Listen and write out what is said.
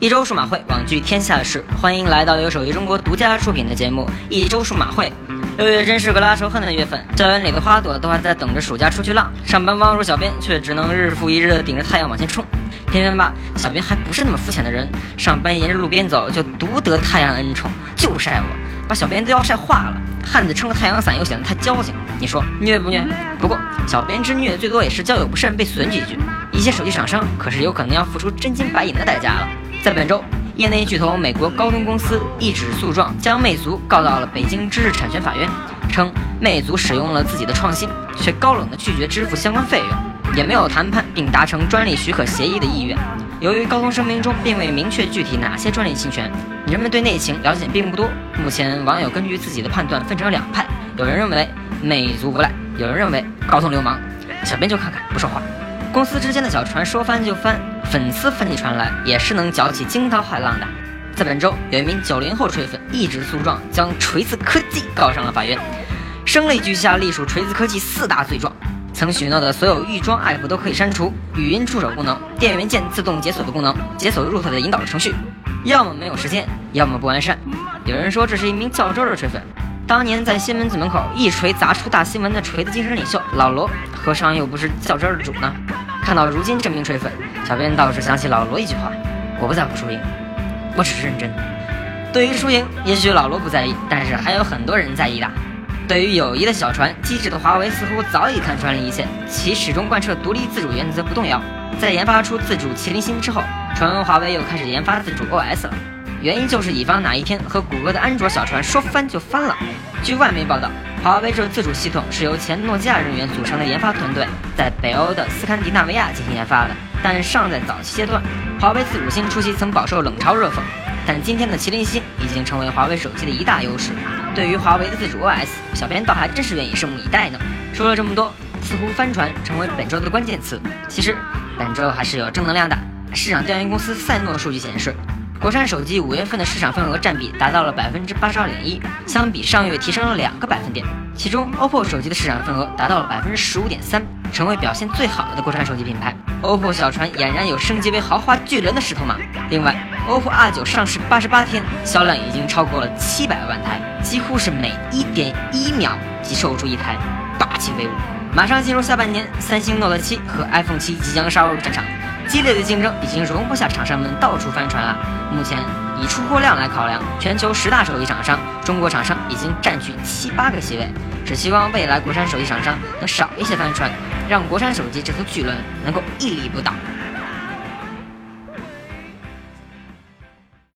一周数码会，网聚天下事，欢迎来到由手机中国独家出品的节目《一周数码会》。六月真是个拉仇恨的月份，校园里的花朵都还在等着暑假出去浪，上班汪如小编却只能日复一日的顶着太阳往前冲。偏偏吧，小编还不是那么肤浅的人，上班沿着路边走就独得太阳恩宠，就晒我，把小编都要晒化了。汉子撑个太阳伞又显得太矫情，你说虐不虐？不过小编之虐最多也是交友不慎被损几句，一些手机厂商可是有可能要付出真金白银的代价了。在本周，业内巨头美国高通公司一纸诉状将魅族告到了北京知识产权法院，称魅族使用了自己的创新，却高冷的拒绝支付相关费用，也没有谈判并达成专利许可协议的意愿。由于高通声明中并未明确具体哪些专利侵权，人们对内情了解并不多。目前网友根据自己的判断分成两派，有人认为魅族无赖，有人认为高通流氓。小编就看看不说话。公司之间的小船说翻就翻，粉丝翻起船来也是能搅起惊涛骇浪的。在本周，有一名九零后锤粉一纸诉状，将锤子科技告上了法院，声泪俱下隶属锤子科技四大罪状：曾许诺的所有预装 app 都可以删除，语音助手功能、电源键自动解锁的功能、解锁 root 的引导程序，要么没有时间，要么不完善。有人说这是一名较真的锤粉。当年在西门子门口一锤砸出大新闻的锤子精神领袖老罗，何尝又不是较真儿的主呢？看到如今这名锤粉，小编倒是想起老罗一句话：我不在乎输赢，我只是认真。对于输赢，也许老罗不在意，但是还有很多人在意的。对于友谊的小船，机智的华为似乎早已看穿了一切，其始终贯彻独立自主原则不动摇。在研发出自主麒麟芯之后，传闻华为又开始研发自主 OS 了。原因就是以防哪一天和谷歌的安卓小船说翻就翻了。据外媒报道，华为这自主系统是由前诺基亚人员组成的研发团队在北欧的斯堪的纳维亚进行研发的，但尚在早期阶段。华为自主芯初期曾饱受冷嘲热讽，但今天的麒麟芯已经成为华为手机的一大优势。对于华为的自主 OS，小编倒还真是愿意拭目以待呢。说了这么多，似乎帆船成为本周的关键词。其实本周还是有正能量的。市场调研公司赛诺数据显示。国产手机五月份的市场份额占比达到了百分之八十二点一，相比上月提升了两个百分点。其中，OPPO 手机的市场份额达到了百分之十五点三，成为表现最好的国产手机品牌。OPPO 小船俨然有升级为豪华巨轮的势头嘛。另外，OPPO R9 上市八十八天，销量已经超过了七百万台，几乎是每一点一秒即售出一台，霸气威武。马上进入下半年，三星 Note 7和 iPhone 7即将杀入战场。激烈的竞争已经容不下厂商们到处翻船了。目前以出货量来考量，全球十大手机厂商，中国厂商已经占据七八个席位。只希望未来国产手机厂商能少一些翻船，让国产手机这艘巨轮能够屹立不倒。